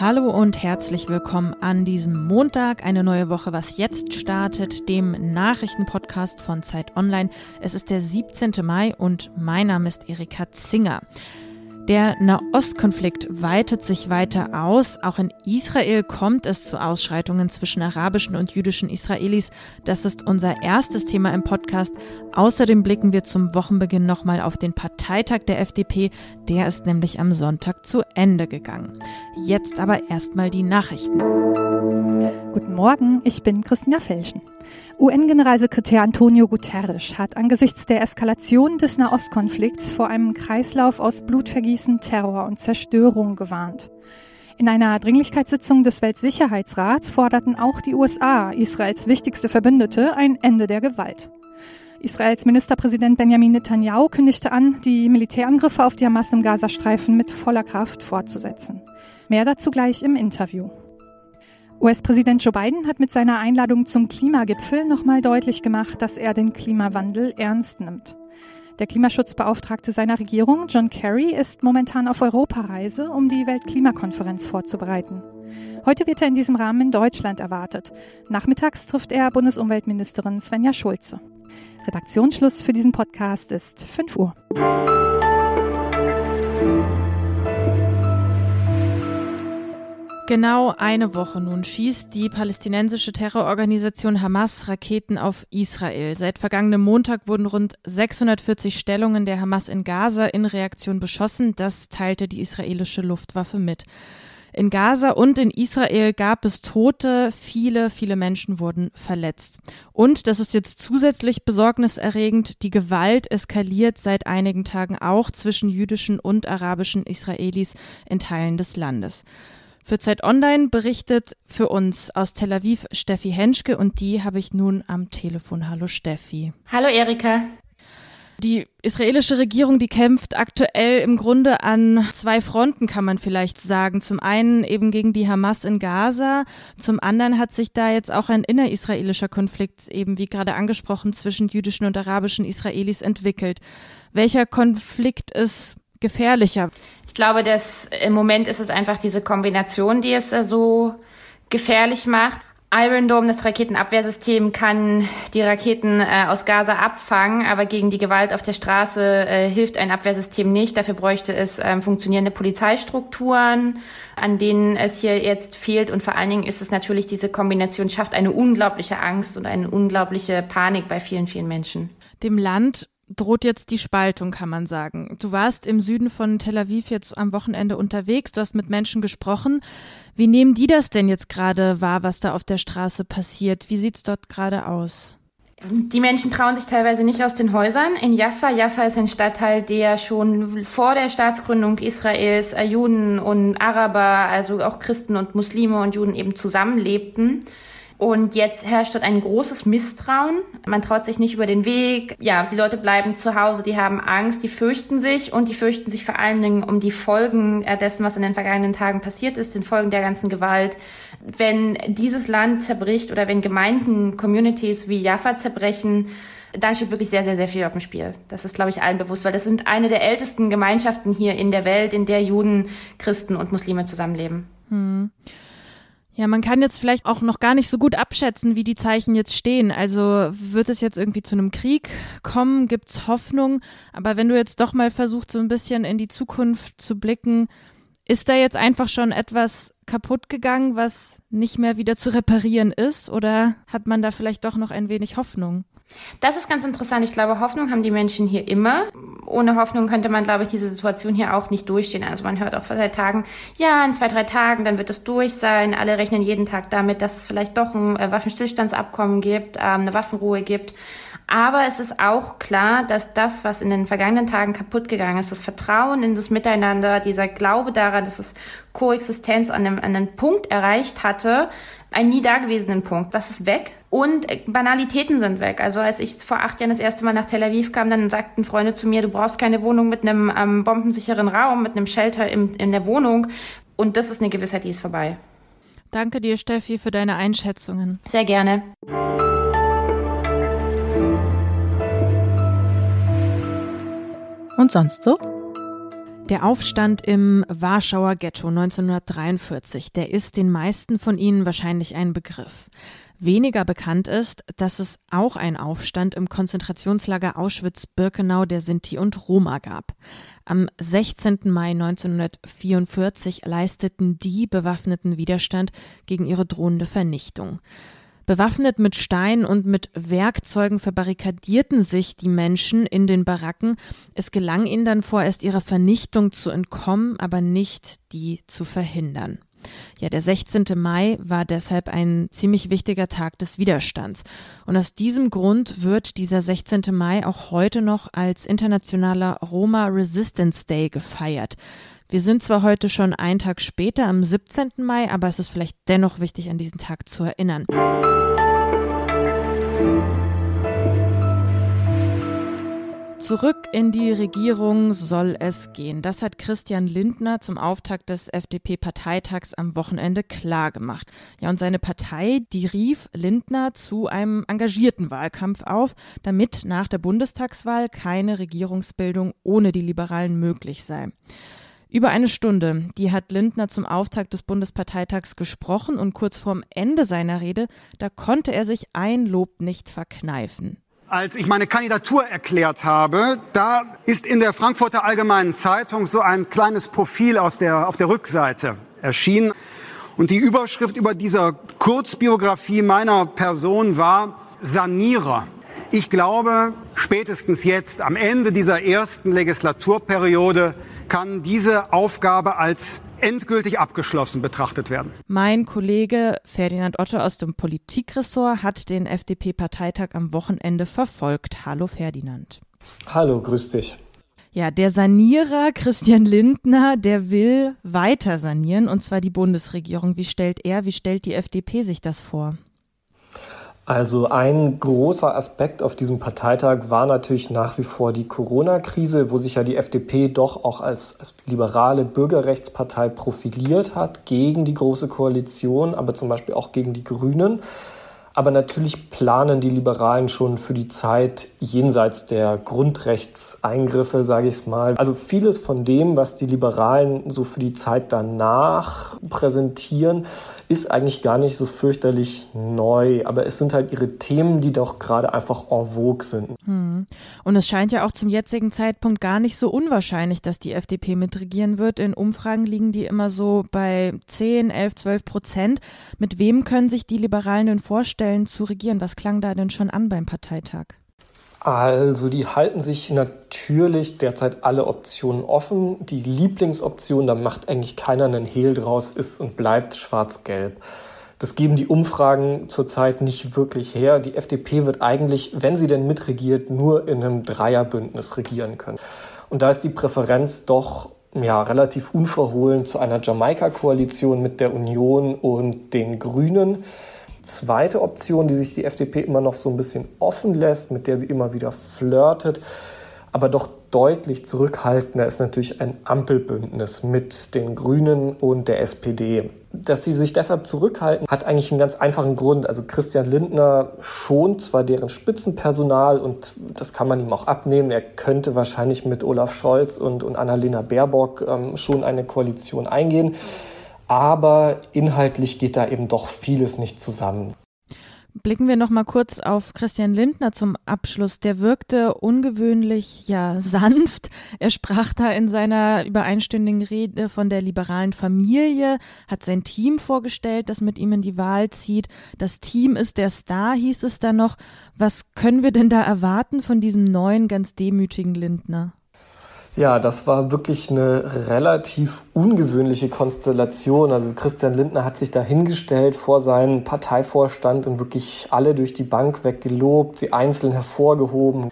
Hallo und herzlich willkommen an diesem Montag, eine neue Woche, was jetzt startet, dem Nachrichtenpodcast von Zeit Online. Es ist der 17. Mai und mein Name ist Erika Zinger. Der Nahostkonflikt weitet sich weiter aus. Auch in Israel kommt es zu Ausschreitungen zwischen arabischen und jüdischen Israelis. Das ist unser erstes Thema im Podcast. Außerdem blicken wir zum Wochenbeginn nochmal auf den Parteitag der FDP. Der ist nämlich am Sonntag zu Ende gegangen. Jetzt aber erstmal die Nachrichten. Guten Morgen, ich bin Christina Felschen. UN-Generalsekretär Antonio Guterres hat angesichts der Eskalation des Nahostkonflikts vor einem Kreislauf aus Blutvergießen, Terror und Zerstörung gewarnt. In einer Dringlichkeitssitzung des Weltsicherheitsrats forderten auch die USA, Israels wichtigste Verbündete, ein Ende der Gewalt. Israels Ministerpräsident Benjamin Netanyahu kündigte an, die Militärangriffe auf die Hamas im Gazastreifen mit voller Kraft fortzusetzen. Mehr dazu gleich im Interview. US-Präsident Joe Biden hat mit seiner Einladung zum Klimagipfel nochmal deutlich gemacht, dass er den Klimawandel ernst nimmt. Der Klimaschutzbeauftragte seiner Regierung, John Kerry, ist momentan auf Europareise, um die Weltklimakonferenz vorzubereiten. Heute wird er in diesem Rahmen in Deutschland erwartet. Nachmittags trifft er Bundesumweltministerin Svenja Schulze. Redaktionsschluss für diesen Podcast ist 5 Uhr. Genau eine Woche nun schießt die palästinensische Terrororganisation Hamas Raketen auf Israel. Seit vergangenem Montag wurden rund 640 Stellungen der Hamas in Gaza in Reaktion beschossen. Das teilte die israelische Luftwaffe mit. In Gaza und in Israel gab es Tote, viele, viele Menschen wurden verletzt. Und, das ist jetzt zusätzlich besorgniserregend, die Gewalt eskaliert seit einigen Tagen auch zwischen jüdischen und arabischen Israelis in Teilen des Landes. Für Zeit Online berichtet für uns aus Tel Aviv Steffi Henschke und die habe ich nun am Telefon. Hallo Steffi. Hallo Erika. Die israelische Regierung, die kämpft aktuell im Grunde an zwei Fronten, kann man vielleicht sagen. Zum einen eben gegen die Hamas in Gaza, zum anderen hat sich da jetzt auch ein innerisraelischer Konflikt, eben wie gerade angesprochen, zwischen jüdischen und arabischen Israelis entwickelt. Welcher Konflikt ist gefährlicher? Ich glaube, dass im Moment ist es einfach diese Kombination, die es äh, so gefährlich macht. Iron Dome, das Raketenabwehrsystem, kann die Raketen äh, aus Gaza abfangen, aber gegen die Gewalt auf der Straße äh, hilft ein Abwehrsystem nicht. Dafür bräuchte es ähm, funktionierende Polizeistrukturen, an denen es hier jetzt fehlt. Und vor allen Dingen ist es natürlich, diese Kombination schafft eine unglaubliche Angst und eine unglaubliche Panik bei vielen, vielen Menschen. Dem Land droht jetzt die Spaltung, kann man sagen. Du warst im Süden von Tel Aviv jetzt am Wochenende unterwegs, du hast mit Menschen gesprochen. Wie nehmen die das denn jetzt gerade wahr, was da auf der Straße passiert? Wie sieht es dort gerade aus? Die Menschen trauen sich teilweise nicht aus den Häusern. In Jaffa, Jaffa ist ein Stadtteil, der schon vor der Staatsgründung Israels äh, Juden und Araber, also auch Christen und Muslime und Juden eben zusammenlebten. Und jetzt herrscht dort ein großes Misstrauen. Man traut sich nicht über den Weg. Ja, die Leute bleiben zu Hause, die haben Angst, die fürchten sich und die fürchten sich vor allen Dingen um die Folgen dessen, was in den vergangenen Tagen passiert ist, den Folgen der ganzen Gewalt. Wenn dieses Land zerbricht oder wenn Gemeinden, Communities wie Jaffa zerbrechen, dann steht wirklich sehr, sehr, sehr viel auf dem Spiel. Das ist, glaube ich, allen bewusst, weil das sind eine der ältesten Gemeinschaften hier in der Welt, in der Juden, Christen und Muslime zusammenleben. Hm. Ja, man kann jetzt vielleicht auch noch gar nicht so gut abschätzen, wie die Zeichen jetzt stehen. Also wird es jetzt irgendwie zu einem Krieg kommen? Gibt es Hoffnung? Aber wenn du jetzt doch mal versuchst, so ein bisschen in die Zukunft zu blicken, ist da jetzt einfach schon etwas kaputt gegangen, was nicht mehr wieder zu reparieren ist? Oder hat man da vielleicht doch noch ein wenig Hoffnung? Das ist ganz interessant. Ich glaube, Hoffnung haben die Menschen hier immer. Ohne Hoffnung könnte man, glaube ich, diese Situation hier auch nicht durchstehen. Also man hört auch seit Tagen, ja, in zwei, drei Tagen, dann wird es durch sein. Alle rechnen jeden Tag damit, dass es vielleicht doch ein äh, Waffenstillstandsabkommen gibt, ähm, eine Waffenruhe gibt. Aber es ist auch klar, dass das, was in den vergangenen Tagen kaputt gegangen ist, das Vertrauen in das Miteinander, dieser Glaube daran, dass es Koexistenz an einem, an einem Punkt erreicht hatte, einen nie dagewesenen Punkt. Das ist weg. Und Banalitäten sind weg. Also als ich vor acht Jahren das erste Mal nach Tel Aviv kam, dann sagten Freunde zu mir, du brauchst keine Wohnung mit einem ähm, bombensicheren Raum, mit einem Shelter im, in der Wohnung. Und das ist eine Gewissheit, die ist vorbei. Danke dir, Steffi, für deine Einschätzungen. Sehr gerne. und sonst so? Der Aufstand im Warschauer Ghetto 1943, der ist den meisten von Ihnen wahrscheinlich ein Begriff. Weniger bekannt ist, dass es auch einen Aufstand im Konzentrationslager Auschwitz-Birkenau der Sinti und Roma gab. Am 16. Mai 1944 leisteten die bewaffneten Widerstand gegen ihre drohende Vernichtung. Bewaffnet mit Steinen und mit Werkzeugen verbarrikadierten sich die Menschen in den Baracken. Es gelang ihnen dann vorerst ihrer Vernichtung zu entkommen, aber nicht die zu verhindern. Ja, der 16. Mai war deshalb ein ziemlich wichtiger Tag des Widerstands. Und aus diesem Grund wird dieser 16. Mai auch heute noch als internationaler Roma Resistance Day gefeiert. Wir sind zwar heute schon einen Tag später, am 17. Mai, aber es ist vielleicht dennoch wichtig, an diesen Tag zu erinnern. Zurück in die Regierung soll es gehen. Das hat Christian Lindner zum Auftakt des FDP-Parteitags am Wochenende klargemacht. Ja, und seine Partei, die rief Lindner zu einem engagierten Wahlkampf auf, damit nach der Bundestagswahl keine Regierungsbildung ohne die Liberalen möglich sei. Über eine Stunde, die hat Lindner zum Auftakt des Bundesparteitags gesprochen und kurz vorm Ende seiner Rede, da konnte er sich ein Lob nicht verkneifen als ich meine Kandidatur erklärt habe, da ist in der Frankfurter Allgemeinen Zeitung so ein kleines Profil aus der, auf der Rückseite erschienen. Und die Überschrift über dieser Kurzbiografie meiner Person war Sanierer. Ich glaube, spätestens jetzt, am Ende dieser ersten Legislaturperiode, kann diese Aufgabe als endgültig abgeschlossen betrachtet werden. Mein Kollege Ferdinand Otto aus dem Politikressort hat den FDP-Parteitag am Wochenende verfolgt. Hallo Ferdinand. Hallo, grüß dich. Ja, der Sanierer Christian Lindner, der will weiter sanieren, und zwar die Bundesregierung. Wie stellt er, wie stellt die FDP sich das vor? Also ein großer Aspekt auf diesem Parteitag war natürlich nach wie vor die Corona-Krise, wo sich ja die FDP doch auch als, als, liberale Bürgerrechtspartei profiliert hat gegen die Große Koalition, aber zum Beispiel auch gegen die Grünen. Aber natürlich planen die Liberalen schon für die Zeit jenseits der Grundrechtseingriffe, sage ich es mal. Also vieles von dem, was die Liberalen so für die Zeit danach präsentieren, ist eigentlich gar nicht so fürchterlich neu, aber es sind halt ihre Themen, die doch gerade einfach en vogue sind. Hm. Und es scheint ja auch zum jetzigen Zeitpunkt gar nicht so unwahrscheinlich, dass die FDP mitregieren wird. In Umfragen liegen die immer so bei 10, 11, 12 Prozent. Mit wem können sich die Liberalen denn vorstellen zu regieren? Was klang da denn schon an beim Parteitag? Also die halten sich natürlich derzeit alle Optionen offen. Die Lieblingsoption, da macht eigentlich keiner einen Hehl draus, ist und bleibt schwarz-gelb. Das geben die Umfragen zurzeit nicht wirklich her. Die FDP wird eigentlich, wenn sie denn mitregiert, nur in einem Dreierbündnis regieren können. Und da ist die Präferenz doch ja, relativ unverhohlen zu einer Jamaika-Koalition mit der Union und den Grünen zweite Option, die sich die FDP immer noch so ein bisschen offen lässt, mit der sie immer wieder flirtet, aber doch deutlich zurückhaltender ist natürlich ein Ampelbündnis mit den Grünen und der SPD. Dass sie sich deshalb zurückhalten, hat eigentlich einen ganz einfachen Grund. Also Christian Lindner schont zwar deren Spitzenpersonal und das kann man ihm auch abnehmen. Er könnte wahrscheinlich mit Olaf Scholz und, und Annalena Baerbock ähm, schon eine Koalition eingehen aber inhaltlich geht da eben doch vieles nicht zusammen. Blicken wir noch mal kurz auf Christian Lindner zum Abschluss. Der wirkte ungewöhnlich ja sanft. Er sprach da in seiner übereinstündigen Rede von der liberalen Familie, hat sein Team vorgestellt, das mit ihm in die Wahl zieht. Das Team ist der Star, hieß es da noch. Was können wir denn da erwarten von diesem neuen, ganz demütigen Lindner? Ja, das war wirklich eine relativ ungewöhnliche Konstellation. Also Christian Lindner hat sich da hingestellt vor seinen Parteivorstand und wirklich alle durch die Bank weggelobt, sie einzeln hervorgehoben.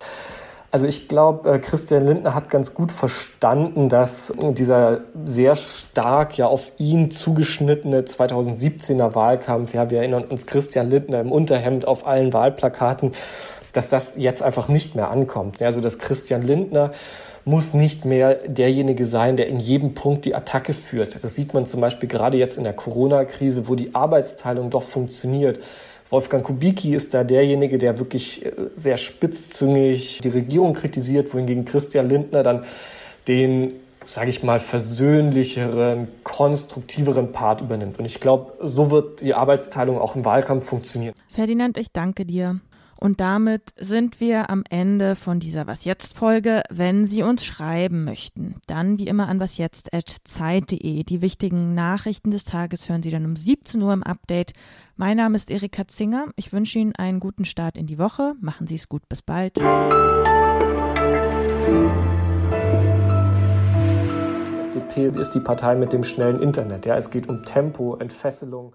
Also ich glaube, äh, Christian Lindner hat ganz gut verstanden, dass dieser sehr stark ja auf ihn zugeschnittene 2017er Wahlkampf, ja, wir erinnern uns Christian Lindner im Unterhemd auf allen Wahlplakaten, dass das jetzt einfach nicht mehr ankommt. Also dass Christian Lindner muss nicht mehr derjenige sein, der in jedem Punkt die Attacke führt. Das sieht man zum Beispiel gerade jetzt in der Corona-Krise, wo die Arbeitsteilung doch funktioniert Wolfgang Kubicki ist da derjenige, der wirklich äh, sehr spitzzüngig die Regierung kritisiert, wohingegen Christian Lindner dann den sage ich mal, versöhnlicheren, konstruktiveren Part übernimmt. Und ich glaube, so wird die Arbeitsteilung auch im Wahlkampf funktionieren. Ferdinand, ich danke dir. Und damit sind wir am Ende von dieser Was jetzt Folge. Wenn Sie uns schreiben möchten, dann wie immer an wasjetzt@zeit.de. Die wichtigen Nachrichten des Tages hören Sie dann um 17 Uhr im Update. Mein Name ist Erika Zinger. Ich wünsche Ihnen einen guten Start in die Woche. Machen Sie es gut. Bis bald. FDP ist die Partei mit dem schnellen Internet. Ja, es geht um Tempo, Entfesselung.